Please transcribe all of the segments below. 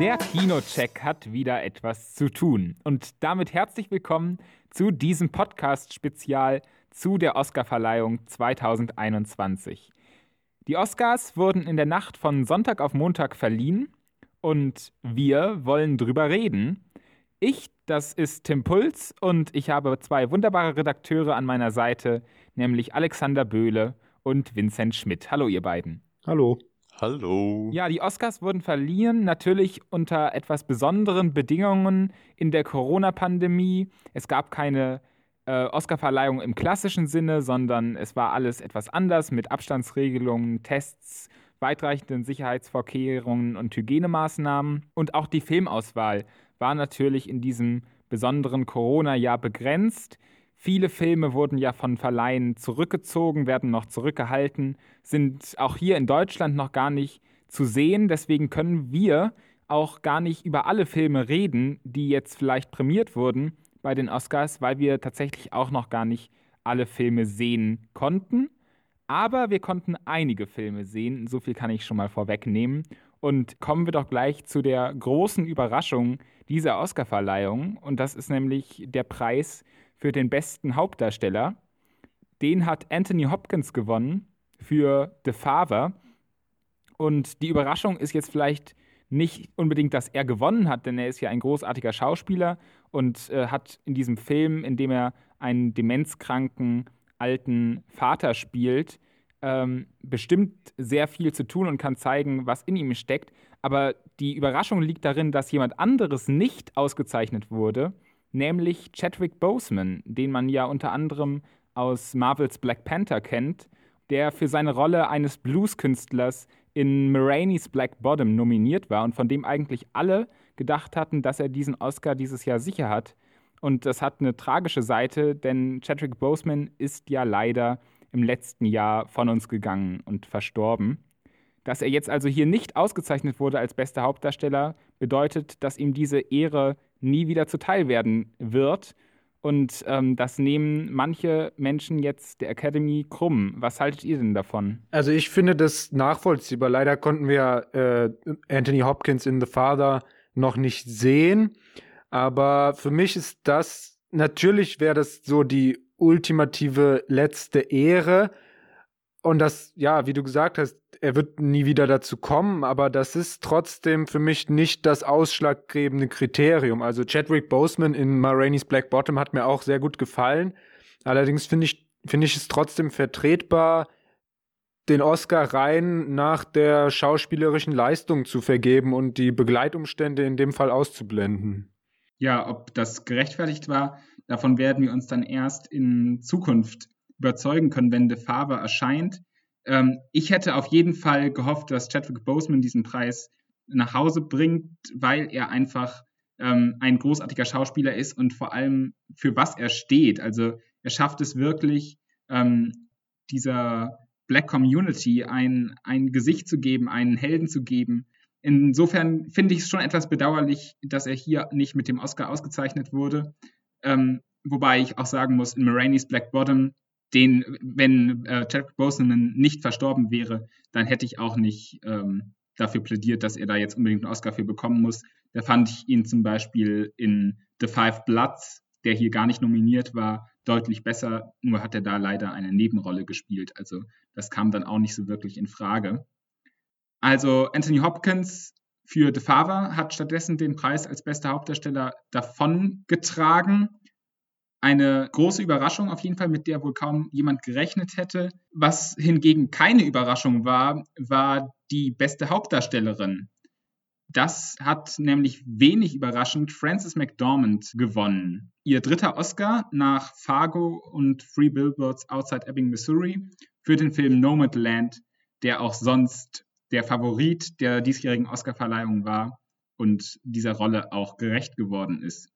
Der Kinocheck hat wieder etwas zu tun. Und damit herzlich willkommen zu diesem Podcast-Spezial zu der Oscarverleihung 2021. Die Oscars wurden in der Nacht von Sonntag auf Montag verliehen und wir wollen drüber reden. Ich, das ist Tim Puls und ich habe zwei wunderbare Redakteure an meiner Seite, nämlich Alexander Böhle und Vincent Schmidt. Hallo, ihr beiden. Hallo. Hallo. Ja, die Oscars wurden verliehen, natürlich unter etwas besonderen Bedingungen in der Corona-Pandemie. Es gab keine äh, Oscarverleihung im klassischen Sinne, sondern es war alles etwas anders mit Abstandsregelungen, Tests, weitreichenden Sicherheitsvorkehrungen und Hygienemaßnahmen. Und auch die Filmauswahl war natürlich in diesem besonderen Corona-Jahr begrenzt. Viele Filme wurden ja von Verleihen zurückgezogen, werden noch zurückgehalten, sind auch hier in Deutschland noch gar nicht zu sehen. Deswegen können wir auch gar nicht über alle Filme reden, die jetzt vielleicht prämiert wurden bei den Oscars, weil wir tatsächlich auch noch gar nicht alle Filme sehen konnten. Aber wir konnten einige Filme sehen, so viel kann ich schon mal vorwegnehmen. Und kommen wir doch gleich zu der großen Überraschung dieser Oscarverleihung. Und das ist nämlich der Preis für den besten Hauptdarsteller. Den hat Anthony Hopkins gewonnen für The Father. Und die Überraschung ist jetzt vielleicht nicht unbedingt, dass er gewonnen hat, denn er ist ja ein großartiger Schauspieler und äh, hat in diesem Film, in dem er einen demenzkranken alten Vater spielt, ähm, bestimmt sehr viel zu tun und kann zeigen, was in ihm steckt. Aber die Überraschung liegt darin, dass jemand anderes nicht ausgezeichnet wurde nämlich Chadwick Boseman, den man ja unter anderem aus Marvels Black Panther kennt, der für seine Rolle eines Blueskünstlers in Marainis Black Bottom nominiert war und von dem eigentlich alle gedacht hatten, dass er diesen Oscar dieses Jahr sicher hat. Und das hat eine tragische Seite, denn Chadwick Boseman ist ja leider im letzten Jahr von uns gegangen und verstorben. Dass er jetzt also hier nicht ausgezeichnet wurde als bester Hauptdarsteller, bedeutet, dass ihm diese Ehre nie wieder zuteil werden wird. Und ähm, das nehmen manche Menschen jetzt der Academy krumm. Was haltet ihr denn davon? Also ich finde das nachvollziehbar. Leider konnten wir äh, Anthony Hopkins in The Father noch nicht sehen. Aber für mich ist das, natürlich wäre das so die ultimative letzte Ehre. Und das, ja, wie du gesagt hast, er wird nie wieder dazu kommen, aber das ist trotzdem für mich nicht das ausschlaggebende Kriterium. Also Chadwick Boseman in Ma Black Bottom hat mir auch sehr gut gefallen. Allerdings finde ich, finde ich es trotzdem vertretbar, den Oscar rein nach der schauspielerischen Leistung zu vergeben und die Begleitumstände in dem Fall auszublenden. Ja, ob das gerechtfertigt war, davon werden wir uns dann erst in Zukunft überzeugen können, wenn De Favre erscheint. Ähm, ich hätte auf jeden Fall gehofft, dass Chadwick Boseman diesen Preis nach Hause bringt, weil er einfach ähm, ein großartiger Schauspieler ist und vor allem für was er steht. Also er schafft es wirklich, ähm, dieser Black Community ein, ein Gesicht zu geben, einen Helden zu geben. Insofern finde ich es schon etwas bedauerlich, dass er hier nicht mit dem Oscar ausgezeichnet wurde. Ähm, wobei ich auch sagen muss, in Marainis Black Bottom den, wenn äh, Chadwick Boseman nicht verstorben wäre, dann hätte ich auch nicht ähm, dafür plädiert, dass er da jetzt unbedingt einen Oscar für bekommen muss. Da fand ich ihn zum Beispiel in The Five Bloods, der hier gar nicht nominiert war, deutlich besser. Nur hat er da leider eine Nebenrolle gespielt. Also das kam dann auch nicht so wirklich in Frage. Also Anthony Hopkins für The Father hat stattdessen den Preis als bester Hauptdarsteller davongetragen eine große Überraschung auf jeden Fall, mit der wohl kaum jemand gerechnet hätte. Was hingegen keine Überraschung war, war die beste Hauptdarstellerin. Das hat nämlich wenig überraschend Frances McDormand gewonnen. Ihr dritter Oscar nach Fargo und Free Billboards Outside Ebbing, Missouri für den Film Nomadland, der auch sonst der Favorit der diesjährigen Oscarverleihung war und dieser Rolle auch gerecht geworden ist.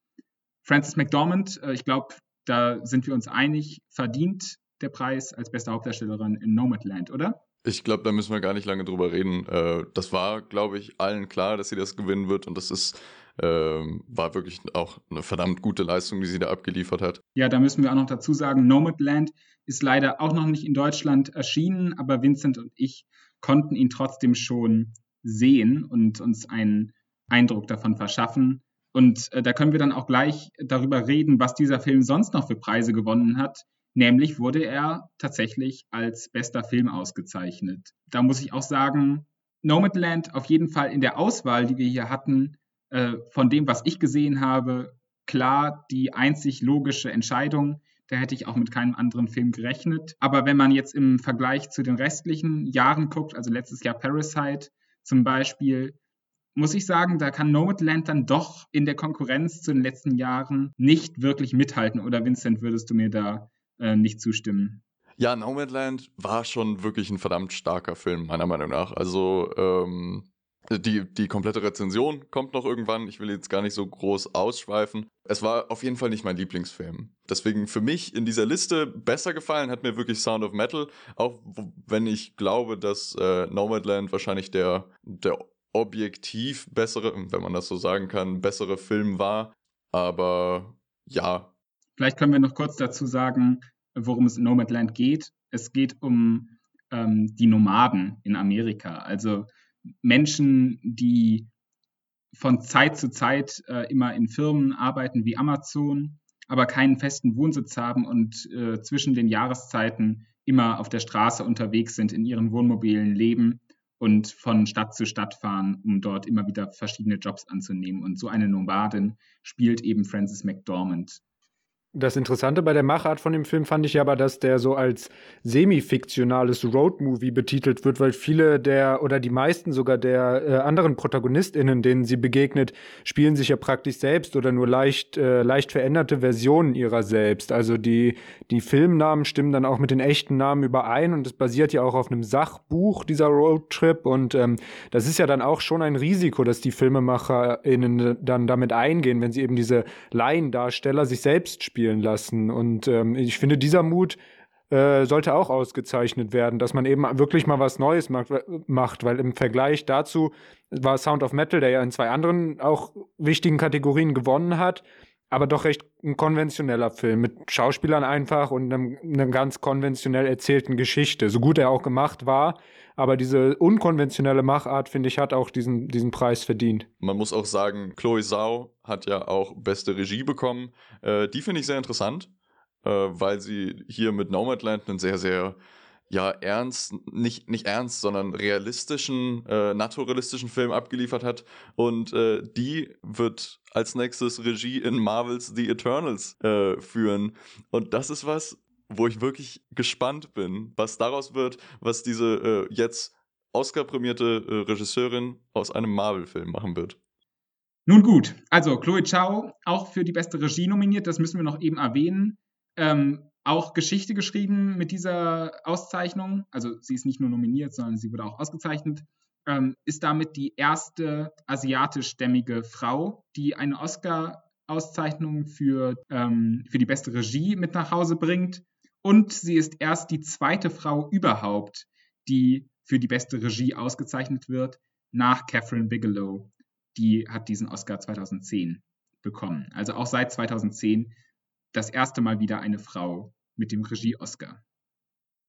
Frances McDormand, äh, ich glaube, da sind wir uns einig, verdient der Preis als beste Hauptdarstellerin in Nomadland, oder? Ich glaube, da müssen wir gar nicht lange drüber reden. Äh, das war, glaube ich, allen klar, dass sie das gewinnen wird und das ist ähm, war wirklich auch eine verdammt gute Leistung, die sie da abgeliefert hat. Ja, da müssen wir auch noch dazu sagen, Nomadland ist leider auch noch nicht in Deutschland erschienen, aber Vincent und ich konnten ihn trotzdem schon sehen und uns einen Eindruck davon verschaffen. Und äh, da können wir dann auch gleich darüber reden, was dieser Film sonst noch für Preise gewonnen hat. Nämlich wurde er tatsächlich als bester Film ausgezeichnet. Da muss ich auch sagen, Nomadland auf jeden Fall in der Auswahl, die wir hier hatten, äh, von dem, was ich gesehen habe, klar die einzig logische Entscheidung. Da hätte ich auch mit keinem anderen Film gerechnet. Aber wenn man jetzt im Vergleich zu den restlichen Jahren guckt, also letztes Jahr Parasite zum Beispiel, muss ich sagen, da kann Nomadland dann doch in der Konkurrenz zu den letzten Jahren nicht wirklich mithalten. Oder Vincent, würdest du mir da äh, nicht zustimmen? Ja, Nomadland war schon wirklich ein verdammt starker Film, meiner Meinung nach. Also, ähm, die, die komplette Rezension kommt noch irgendwann. Ich will jetzt gar nicht so groß ausschweifen. Es war auf jeden Fall nicht mein Lieblingsfilm. Deswegen für mich in dieser Liste besser gefallen hat mir wirklich Sound of Metal. Auch wenn ich glaube, dass äh, Nomadland wahrscheinlich der, der objektiv bessere, wenn man das so sagen kann, bessere Film war. Aber ja. Vielleicht können wir noch kurz dazu sagen, worum es in Nomadland geht. Es geht um ähm, die Nomaden in Amerika. Also Menschen, die von Zeit zu Zeit äh, immer in Firmen arbeiten wie Amazon, aber keinen festen Wohnsitz haben und äh, zwischen den Jahreszeiten immer auf der Straße unterwegs sind, in ihren Wohnmobilen leben und von Stadt zu Stadt fahren, um dort immer wieder verschiedene Jobs anzunehmen. Und so eine Nomadin spielt eben Frances McDormand. Das Interessante bei der Machart von dem Film fand ich aber, dass der so als semi-fiktionales Roadmovie betitelt wird, weil viele der oder die meisten sogar der äh, anderen ProtagonistInnen, denen sie begegnet, spielen sich ja praktisch selbst oder nur leicht, äh, leicht veränderte Versionen ihrer selbst. Also die, die Filmnamen stimmen dann auch mit den echten Namen überein und es basiert ja auch auf einem Sachbuch, dieser Roadtrip. Und ähm, das ist ja dann auch schon ein Risiko, dass die FilmemacherInnen dann damit eingehen, wenn sie eben diese Laiendarsteller sich selbst spielen spielen lassen. Und ähm, ich finde, dieser Mut äh, sollte auch ausgezeichnet werden, dass man eben wirklich mal was Neues macht, macht, weil im Vergleich dazu war Sound of Metal, der ja in zwei anderen auch wichtigen Kategorien gewonnen hat, aber doch recht ein konventioneller Film mit Schauspielern einfach und einem, einer ganz konventionell erzählten Geschichte. So gut er auch gemacht war, aber diese unkonventionelle Machart, finde ich, hat auch diesen, diesen Preis verdient. Man muss auch sagen, Chloe Zhao hat ja auch beste Regie bekommen. Äh, die finde ich sehr interessant, äh, weil sie hier mit Nomadland einen sehr, sehr ja, ernst, nicht, nicht ernst, sondern realistischen, äh, naturalistischen Film abgeliefert hat. Und äh, die wird als nächstes Regie in Marvels The Eternals äh, führen. Und das ist was, wo ich wirklich gespannt bin, was daraus wird, was diese äh, jetzt Oscar-prämierte äh, Regisseurin aus einem Marvel-Film machen wird. Nun gut, also Chloe Chao auch für die beste Regie nominiert, das müssen wir noch eben erwähnen. Ähm, auch Geschichte geschrieben mit dieser Auszeichnung. Also sie ist nicht nur nominiert, sondern sie wurde auch ausgezeichnet. Ähm, ist damit die erste asiatischstämmige Frau, die eine Oscar-Auszeichnung für, ähm, für die beste Regie mit nach Hause bringt. Und sie ist erst die zweite Frau überhaupt, die für die beste Regie ausgezeichnet wird, nach Catherine Bigelow. Die hat diesen Oscar 2010 bekommen. Also auch seit 2010 das erste Mal wieder eine Frau mit dem Regie-Oscar.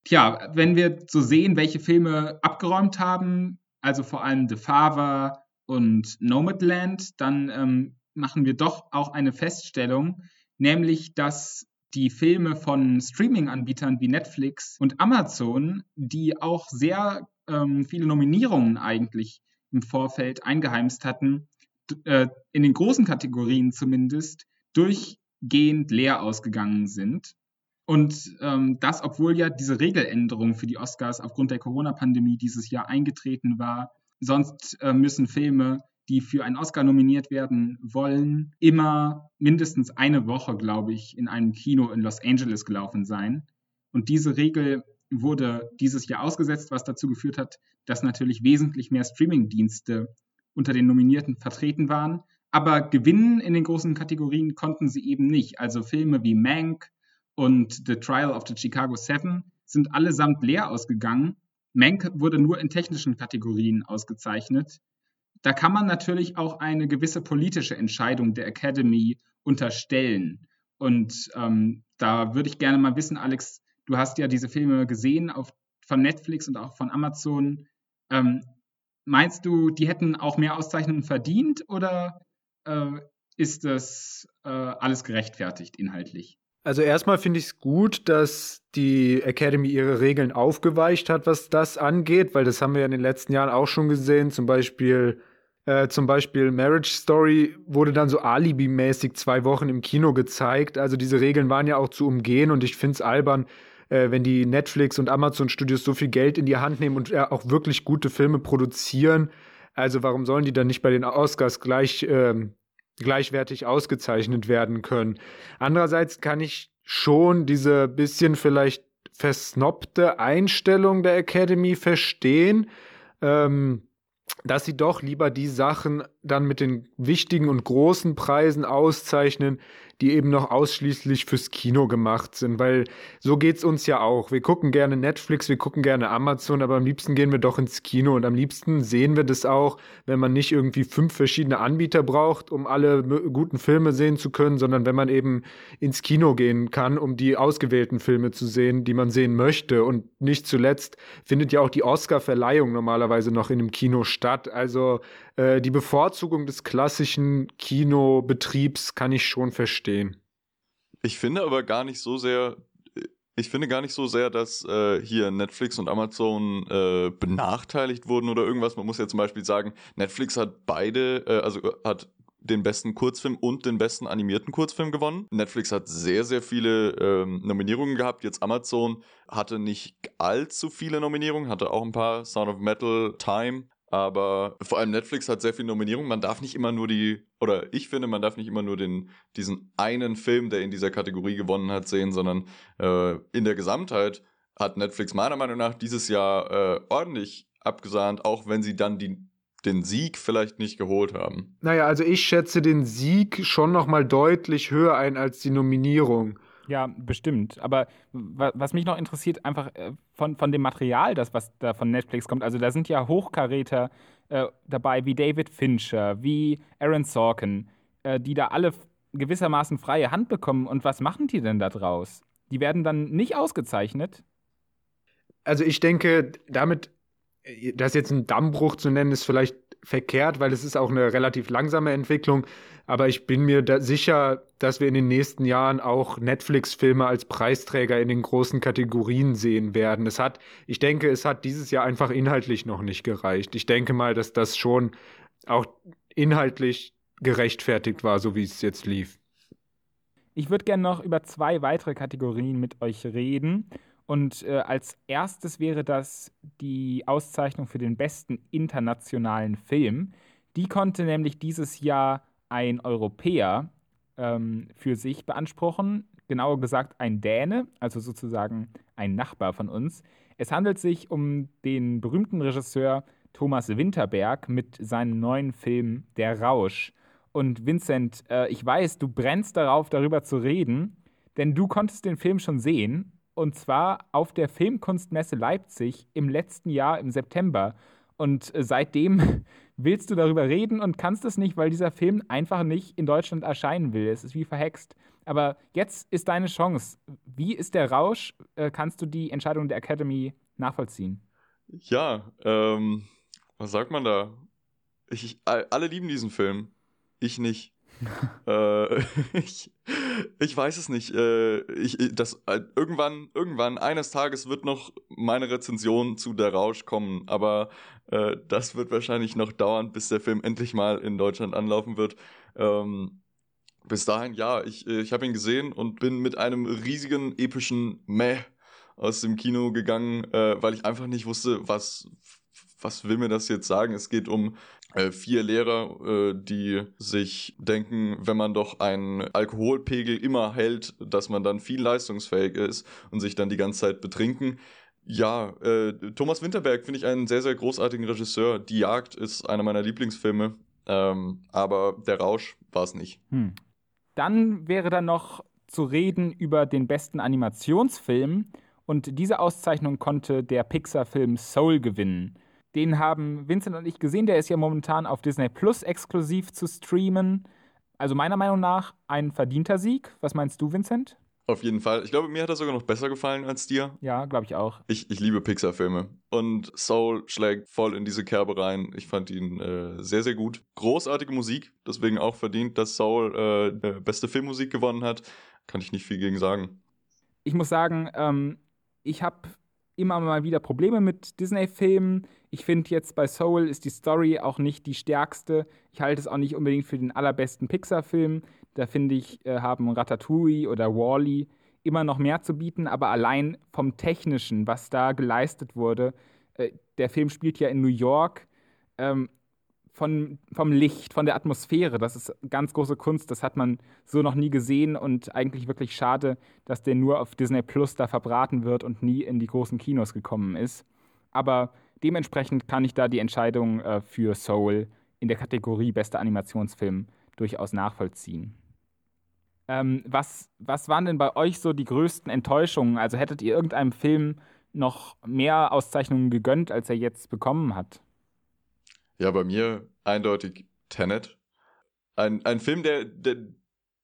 Tja, wenn wir so sehen, welche Filme abgeräumt haben, also vor allem The Father und Nomadland, dann ähm, machen wir doch auch eine Feststellung, nämlich dass die Filme von Streaming-Anbietern wie Netflix und Amazon, die auch sehr ähm, viele Nominierungen eigentlich im Vorfeld eingeheimst hatten, äh, in den großen Kategorien zumindest, durchgehend leer ausgegangen sind. Und ähm, das, obwohl ja diese Regeländerung für die Oscars aufgrund der Corona-Pandemie dieses Jahr eingetreten war. Sonst äh, müssen Filme die für einen Oscar nominiert werden wollen, immer mindestens eine Woche, glaube ich, in einem Kino in Los Angeles gelaufen sein. Und diese Regel wurde dieses Jahr ausgesetzt, was dazu geführt hat, dass natürlich wesentlich mehr Streamingdienste unter den Nominierten vertreten waren. Aber gewinnen in den großen Kategorien konnten sie eben nicht. Also Filme wie Mank und The Trial of the Chicago Seven sind allesamt leer ausgegangen. Mank wurde nur in technischen Kategorien ausgezeichnet da kann man natürlich auch eine gewisse politische Entscheidung der Academy unterstellen. Und ähm, da würde ich gerne mal wissen, Alex, du hast ja diese Filme gesehen auf, von Netflix und auch von Amazon. Ähm, meinst du, die hätten auch mehr Auszeichnungen verdient oder äh, ist das äh, alles gerechtfertigt inhaltlich? Also erstmal finde ich es gut, dass die Academy ihre Regeln aufgeweicht hat, was das angeht, weil das haben wir ja in den letzten Jahren auch schon gesehen. Zum Beispiel, äh, zum Beispiel Marriage Story wurde dann so alibimäßig zwei Wochen im Kino gezeigt. Also diese Regeln waren ja auch zu umgehen und ich finde es albern, äh, wenn die Netflix und Amazon Studios so viel Geld in die Hand nehmen und äh, auch wirklich gute Filme produzieren. Also warum sollen die dann nicht bei den Oscars gleich ähm, gleichwertig ausgezeichnet werden können. Andererseits kann ich schon diese bisschen vielleicht versnobte Einstellung der Academy verstehen, ähm, dass sie doch lieber die Sachen dann mit den wichtigen und großen Preisen auszeichnen, die eben noch ausschließlich fürs Kino gemacht sind, weil so geht's uns ja auch. Wir gucken gerne Netflix, wir gucken gerne Amazon, aber am liebsten gehen wir doch ins Kino und am liebsten sehen wir das auch, wenn man nicht irgendwie fünf verschiedene Anbieter braucht, um alle guten Filme sehen zu können, sondern wenn man eben ins Kino gehen kann, um die ausgewählten Filme zu sehen, die man sehen möchte. Und nicht zuletzt findet ja auch die Oscar-Verleihung normalerweise noch in einem Kino statt. Also äh, die Bevorzugung des klassischen Kinobetriebs kann ich schon verstehen. Ich finde aber gar nicht so sehr, ich finde gar nicht so sehr, dass äh, hier Netflix und Amazon äh, benachteiligt wurden oder irgendwas. Man muss ja zum Beispiel sagen, Netflix hat beide, äh, also äh, hat den besten Kurzfilm und den besten animierten Kurzfilm gewonnen. Netflix hat sehr, sehr viele ähm, Nominierungen gehabt. Jetzt Amazon hatte nicht allzu viele Nominierungen, hatte auch ein paar. Sound of Metal, Time aber vor allem Netflix hat sehr viel Nominierung. Man darf nicht immer nur die, oder ich finde, man darf nicht immer nur den, diesen einen Film, der in dieser Kategorie gewonnen hat, sehen, sondern äh, in der Gesamtheit hat Netflix meiner Meinung nach dieses Jahr äh, ordentlich abgesahnt, auch wenn sie dann die, den Sieg vielleicht nicht geholt haben. Naja, also ich schätze den Sieg schon nochmal deutlich höher ein als die Nominierung. Ja, bestimmt. Aber was mich noch interessiert, einfach äh, von, von dem Material, das was da von Netflix kommt, also da sind ja Hochkaräter äh, dabei, wie David Fincher, wie Aaron Sorkin, äh, die da alle gewissermaßen freie Hand bekommen. Und was machen die denn da draus? Die werden dann nicht ausgezeichnet? Also ich denke, damit, äh, das jetzt ein Dammbruch zu nennen, ist vielleicht verkehrt, weil es ist auch eine relativ langsame Entwicklung. Aber ich bin mir da sicher, dass wir in den nächsten Jahren auch Netflix-Filme als Preisträger in den großen Kategorien sehen werden. Es hat, ich denke, es hat dieses Jahr einfach inhaltlich noch nicht gereicht. Ich denke mal, dass das schon auch inhaltlich gerechtfertigt war, so wie es jetzt lief. Ich würde gerne noch über zwei weitere Kategorien mit euch reden. Und äh, als erstes wäre das die Auszeichnung für den besten internationalen Film. Die konnte nämlich dieses Jahr ein Europäer ähm, für sich beanspruchen, genauer gesagt ein Däne, also sozusagen ein Nachbar von uns. Es handelt sich um den berühmten Regisseur Thomas Winterberg mit seinem neuen Film Der Rausch. Und Vincent, äh, ich weiß, du brennst darauf, darüber zu reden, denn du konntest den Film schon sehen, und zwar auf der Filmkunstmesse Leipzig im letzten Jahr im September. Und äh, seitdem willst du darüber reden und kannst es nicht, weil dieser Film einfach nicht in Deutschland erscheinen will. Es ist wie verhext. Aber jetzt ist deine Chance. Wie ist der Rausch? Äh, kannst du die Entscheidung der Academy nachvollziehen? Ja, ähm, was sagt man da? Ich, alle lieben diesen Film. Ich nicht. Äh, ich, ich weiß es nicht. Äh, ich, das, äh, irgendwann, irgendwann, eines Tages wird noch meine Rezension zu Der Rausch kommen, aber äh, das wird wahrscheinlich noch dauern, bis der Film endlich mal in Deutschland anlaufen wird. Ähm, bis dahin, ja, ich, ich habe ihn gesehen und bin mit einem riesigen, epischen Meh aus dem Kino gegangen, äh, weil ich einfach nicht wusste, was, was will mir das jetzt sagen? Es geht um äh, vier Lehrer, äh, die sich denken, wenn man doch einen Alkoholpegel immer hält, dass man dann viel leistungsfähiger ist und sich dann die ganze Zeit betrinken. Ja, äh, Thomas Winterberg finde ich einen sehr, sehr großartigen Regisseur. Die Jagd ist einer meiner Lieblingsfilme, ähm, aber der Rausch war es nicht. Hm. Dann wäre da noch zu reden über den besten Animationsfilm. Und diese Auszeichnung konnte der Pixar-Film Soul gewinnen. Den haben Vincent und ich gesehen. Der ist ja momentan auf Disney Plus exklusiv zu streamen. Also meiner Meinung nach ein verdienter Sieg. Was meinst du, Vincent? Auf jeden Fall. Ich glaube, mir hat er sogar noch besser gefallen als dir. Ja, glaube ich auch. Ich, ich liebe Pixar-Filme. Und Soul schlägt voll in diese Kerbe rein. Ich fand ihn äh, sehr, sehr gut. Großartige Musik. Deswegen auch verdient, dass Soul äh, beste Filmmusik gewonnen hat. Kann ich nicht viel gegen sagen. Ich muss sagen, ähm, ich habe immer mal wieder Probleme mit Disney-Filmen. Ich finde jetzt bei Soul ist die Story auch nicht die stärkste. Ich halte es auch nicht unbedingt für den allerbesten Pixar-Film. Da finde ich, äh, haben Ratatouille oder Wally immer noch mehr zu bieten, aber allein vom Technischen, was da geleistet wurde, äh, der Film spielt ja in New York, ähm, von, vom Licht, von der Atmosphäre, das ist ganz große Kunst, das hat man so noch nie gesehen und eigentlich wirklich schade, dass der nur auf Disney Plus da verbraten wird und nie in die großen Kinos gekommen ist. Aber dementsprechend kann ich da die Entscheidung äh, für Soul in der Kategorie bester Animationsfilm durchaus nachvollziehen. Ähm, was, was waren denn bei euch so die größten Enttäuschungen? Also hättet ihr irgendeinem Film noch mehr Auszeichnungen gegönnt, als er jetzt bekommen hat? Ja, bei mir eindeutig Tenet. Ein, ein Film, der, der,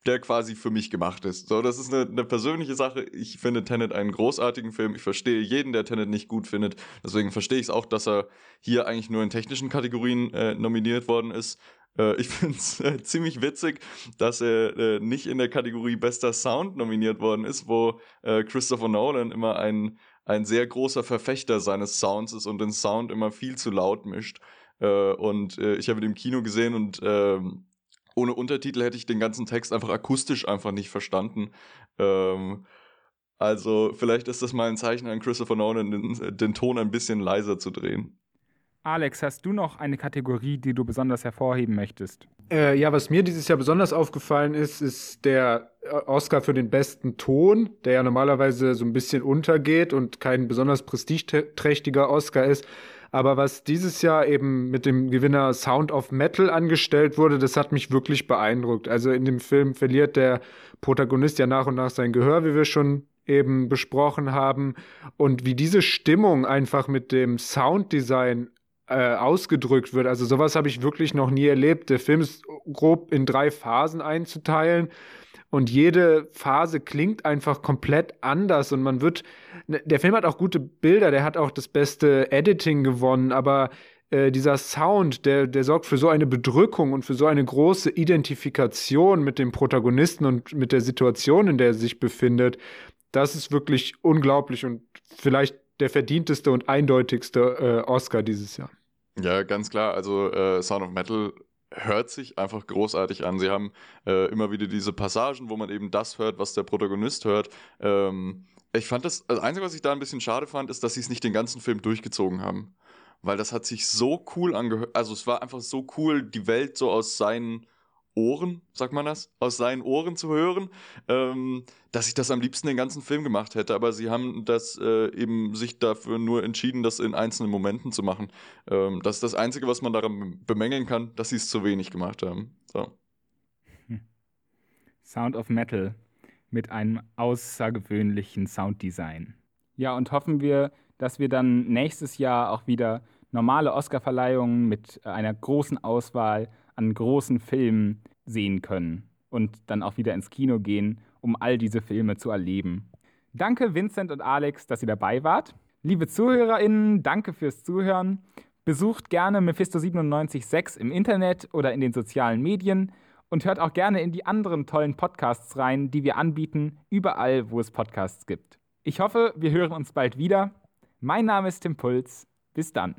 der quasi für mich gemacht ist. So, das ist eine, eine persönliche Sache. Ich finde Tenet einen großartigen Film. Ich verstehe jeden, der Tenet nicht gut findet. Deswegen verstehe ich es auch, dass er hier eigentlich nur in technischen Kategorien äh, nominiert worden ist. Äh, ich finde es äh, ziemlich witzig, dass er äh, nicht in der Kategorie bester Sound nominiert worden ist, wo äh, Christopher Nolan immer ein, ein sehr großer Verfechter seines Sounds ist und den Sound immer viel zu laut mischt. Äh, und äh, ich habe ihn im Kino gesehen und ähm, ohne Untertitel hätte ich den ganzen Text einfach akustisch einfach nicht verstanden. Ähm, also vielleicht ist das mal ein Zeichen an Christopher Nolan, den, den Ton ein bisschen leiser zu drehen. Alex, hast du noch eine Kategorie, die du besonders hervorheben möchtest? Äh, ja, was mir dieses Jahr besonders aufgefallen ist, ist der äh, Oscar für den besten Ton, der ja normalerweise so ein bisschen untergeht und kein besonders prestigeträchtiger Oscar ist. Aber was dieses Jahr eben mit dem Gewinner Sound of Metal angestellt wurde, das hat mich wirklich beeindruckt. Also in dem Film verliert der Protagonist ja nach und nach sein Gehör, wie wir schon eben besprochen haben. Und wie diese Stimmung einfach mit dem Sounddesign äh, ausgedrückt wird. Also sowas habe ich wirklich noch nie erlebt. Der Film ist grob in drei Phasen einzuteilen und jede Phase klingt einfach komplett anders und man wird ne, der Film hat auch gute Bilder, der hat auch das beste Editing gewonnen, aber äh, dieser Sound, der, der sorgt für so eine Bedrückung und für so eine große Identifikation mit dem Protagonisten und mit der Situation, in der er sich befindet. Das ist wirklich unglaublich und vielleicht der verdienteste und eindeutigste äh, Oscar dieses Jahr. Ja, ganz klar. Also äh, Sound of Metal hört sich einfach großartig an. Sie haben äh, immer wieder diese Passagen, wo man eben das hört, was der Protagonist hört. Ähm, ich fand das, das Einzige, was ich da ein bisschen schade fand, ist, dass sie es nicht den ganzen Film durchgezogen haben. Weil das hat sich so cool angehört. Also es war einfach so cool, die Welt so aus seinen Ohren, sagt man das, aus seinen Ohren zu hören, ähm, dass ich das am liebsten den ganzen Film gemacht hätte. Aber sie haben das äh, eben sich dafür nur entschieden, das in einzelnen Momenten zu machen. Ähm, das ist das Einzige, was man daran bemängeln kann, dass sie es zu wenig gemacht haben. So. Sound of Metal mit einem außergewöhnlichen Sounddesign. Ja, und hoffen wir, dass wir dann nächstes Jahr auch wieder normale Oscarverleihungen mit einer großen Auswahl an großen Filmen sehen können und dann auch wieder ins Kino gehen, um all diese Filme zu erleben. Danke Vincent und Alex, dass ihr dabei wart. Liebe ZuhörerInnen, danke fürs Zuhören. Besucht gerne Mephisto976 im Internet oder in den sozialen Medien und hört auch gerne in die anderen tollen Podcasts rein, die wir anbieten, überall, wo es Podcasts gibt. Ich hoffe, wir hören uns bald wieder. Mein Name ist Tim Puls. Bis dann.